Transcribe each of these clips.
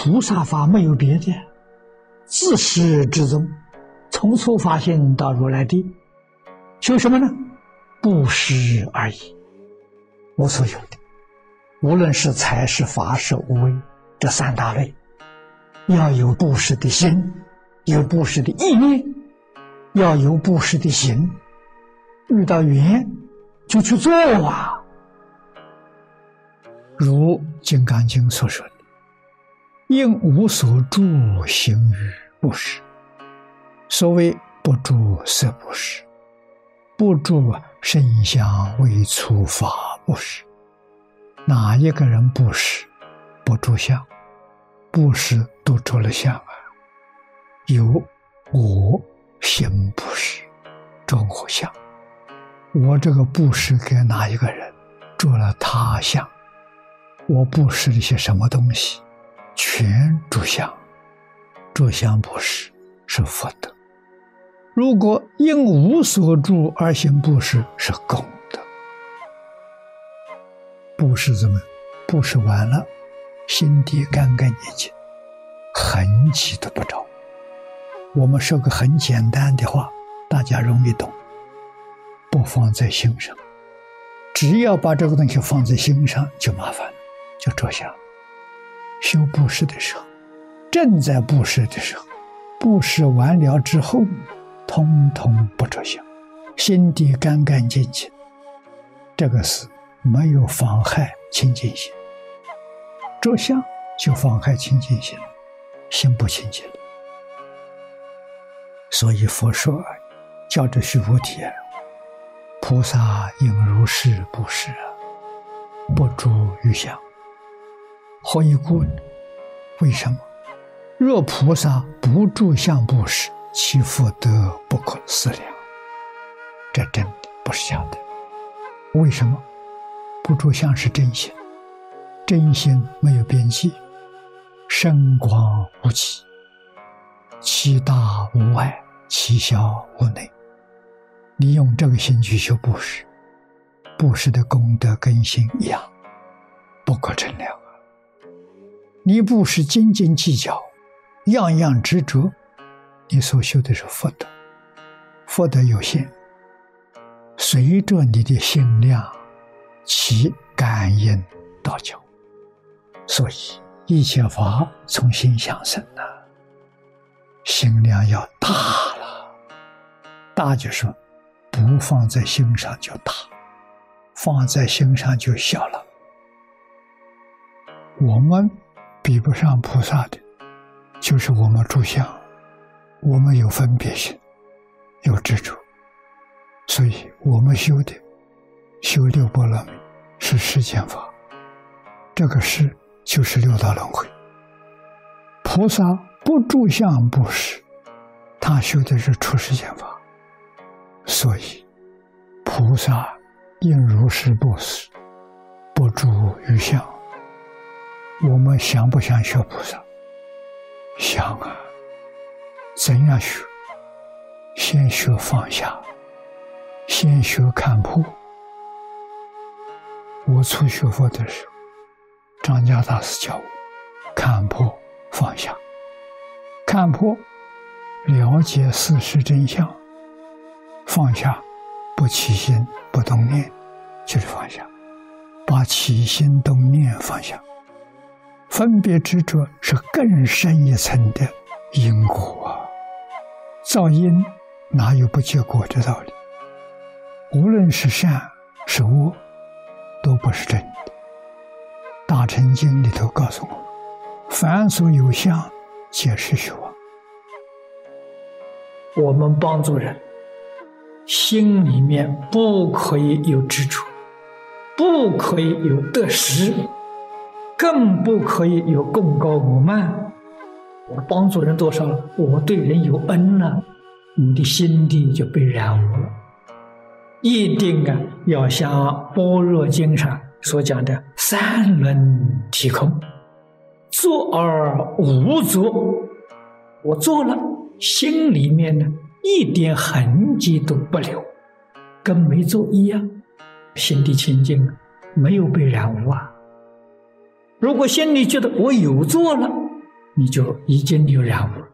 菩萨法没有别的，自始至终，从初发心到如来地，修什么呢？布施而已，无所有的。无论是财是法是无为这三大类，要有布施的心，有布施的意念，要有布施的行。遇到缘就去做啊！如《金刚经》所说的：“应无所住行于布施。”所谓不住色布施，不住声香味触法布施。哪一个人布施不住相？布施都住了相啊！有我行布施，着我相。我这个布施给哪一个人，着了他相。我布施一些什么东西，全着相。着相布施是福德。如果因无所住而行布施，是功德。布施怎么？布施完了，心地干干净净，痕迹都不着。我们说个很简单的话，大家容易懂。不放在心上，只要把这个东西放在心上，就麻烦了，就着相。修布施的时候，正在布施的时候，布施完了之后，通通不着相，心地干干净净，这个是没有妨害清净心。着相就妨害清净心，心不清净了。所以佛说，叫这须菩提。菩萨应如是布施，不住于相。何以故？为什么？若菩萨不住相布施，其福德不可思量。这真的不是假的。为什么？不住相是真心，真心没有边际，深广无际，其大无外，其小无内。你用这个心去修布施，布施的功德跟心一样，不可称量！你不是斤斤计较，样样执着，你所修的是福德，福德有限，随着你的心量，其感应道交。所以一切法从心想生呐，心量要大了，大就说。不放在心上就大，放在心上就小了。我们比不上菩萨的，就是我们住相，我们有分别心，有执着，所以我们修的修六波罗蜜是世间法，这个世就是六道轮回。菩萨不住相不施，他修的是出世间法。所以，菩萨应如是布施，不住于相。我们想不想学菩萨？想啊！怎样学？先学放下，先学看破。我初学佛的时候，张家大师教我看破放下，看破，了解事实真相。放下，不起心不动念，就是放下；把起心动念放下，分别执着是更深一层的因果啊！造因哪有不结果的道理？无论是善是恶，都不是真的。大乘经里头告诉我：凡所有相，皆是虚妄。我们帮助人。心里面不可以有执着，不可以有得失，更不可以有功高我慢。我帮助人多少了？我对人有恩了，你的心地就被染污了。一定啊，要像《般若经》上所讲的“三轮体空，做而无作”。我做了，心里面呢？一点痕迹都不留，跟没做一样，心地清净，没有被染污啊。如果心里觉得我有做了，你就已经有染污了。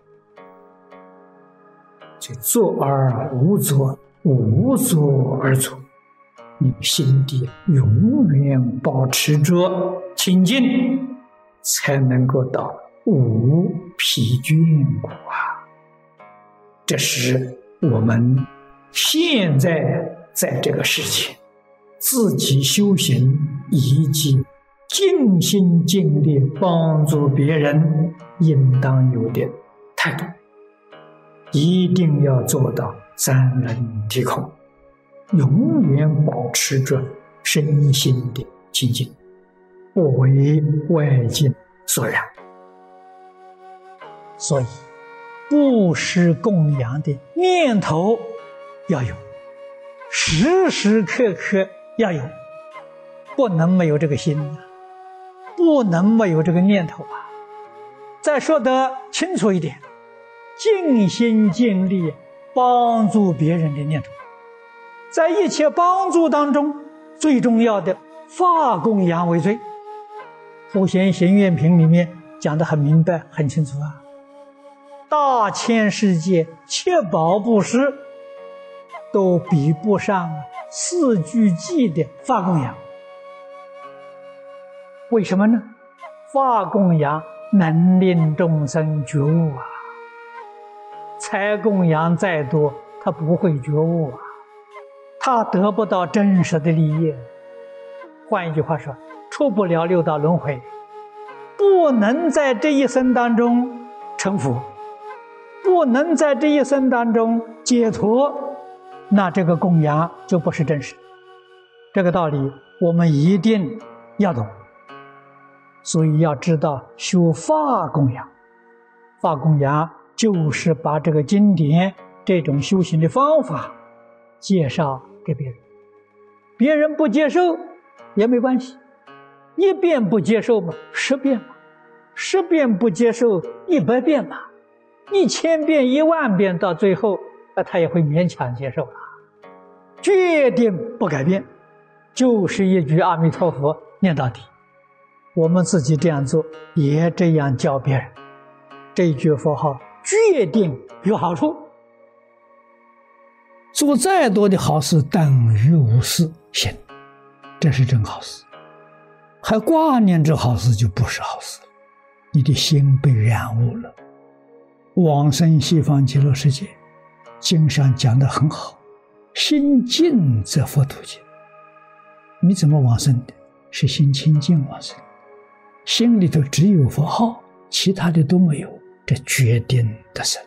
就做而无做，无做而做，你心底永远保持着清净，才能够到无疲倦苦啊！这是我们现在在这个世界自己修行以及尽心尽力帮助别人，应当有的态度。一定要做到三轮体空，永远保持着身心的清净，不为外境所染。所以，布施供养的念头要有，时时刻刻要有，不能没有这个心，不能没有这个念头啊。再说得清楚一点。尽心尽力帮助别人的念头，在一切帮助当中，最重要的发供养为最。普贤行愿品里面讲的很明白、很清楚啊。大千世界七宝布施都比不上四句偈的发供养。为什么呢？法供养能令众生觉悟啊。财供养再多，他不会觉悟啊，他得不到真实的利益。换一句话说，出不了六道轮回，不能在这一生当中成佛，不能在这一生当中解脱，那这个供养就不是真实。这个道理我们一定要懂，所以要知道修法供养，法供养。就是把这个经典这种修行的方法介绍给别人，别人不接受也没关系，一遍不接受嘛，十遍嘛，十遍不接受一百遍嘛，一千遍一万遍，到最后啊，他也会勉强接受了，决定不改变，就是一句阿弥陀佛念到底。我们自己这样做，也这样教别人，这一句佛号。决定有好处，做再多的好事等于无事行，这是真好事。还挂念这好事就不是好事，你的心被染污了。往生西方极乐世界，经上讲的很好，心静则佛土净。你怎么往生的？是心清净往生，心里头只有佛号，其他的都没有。这决定的生。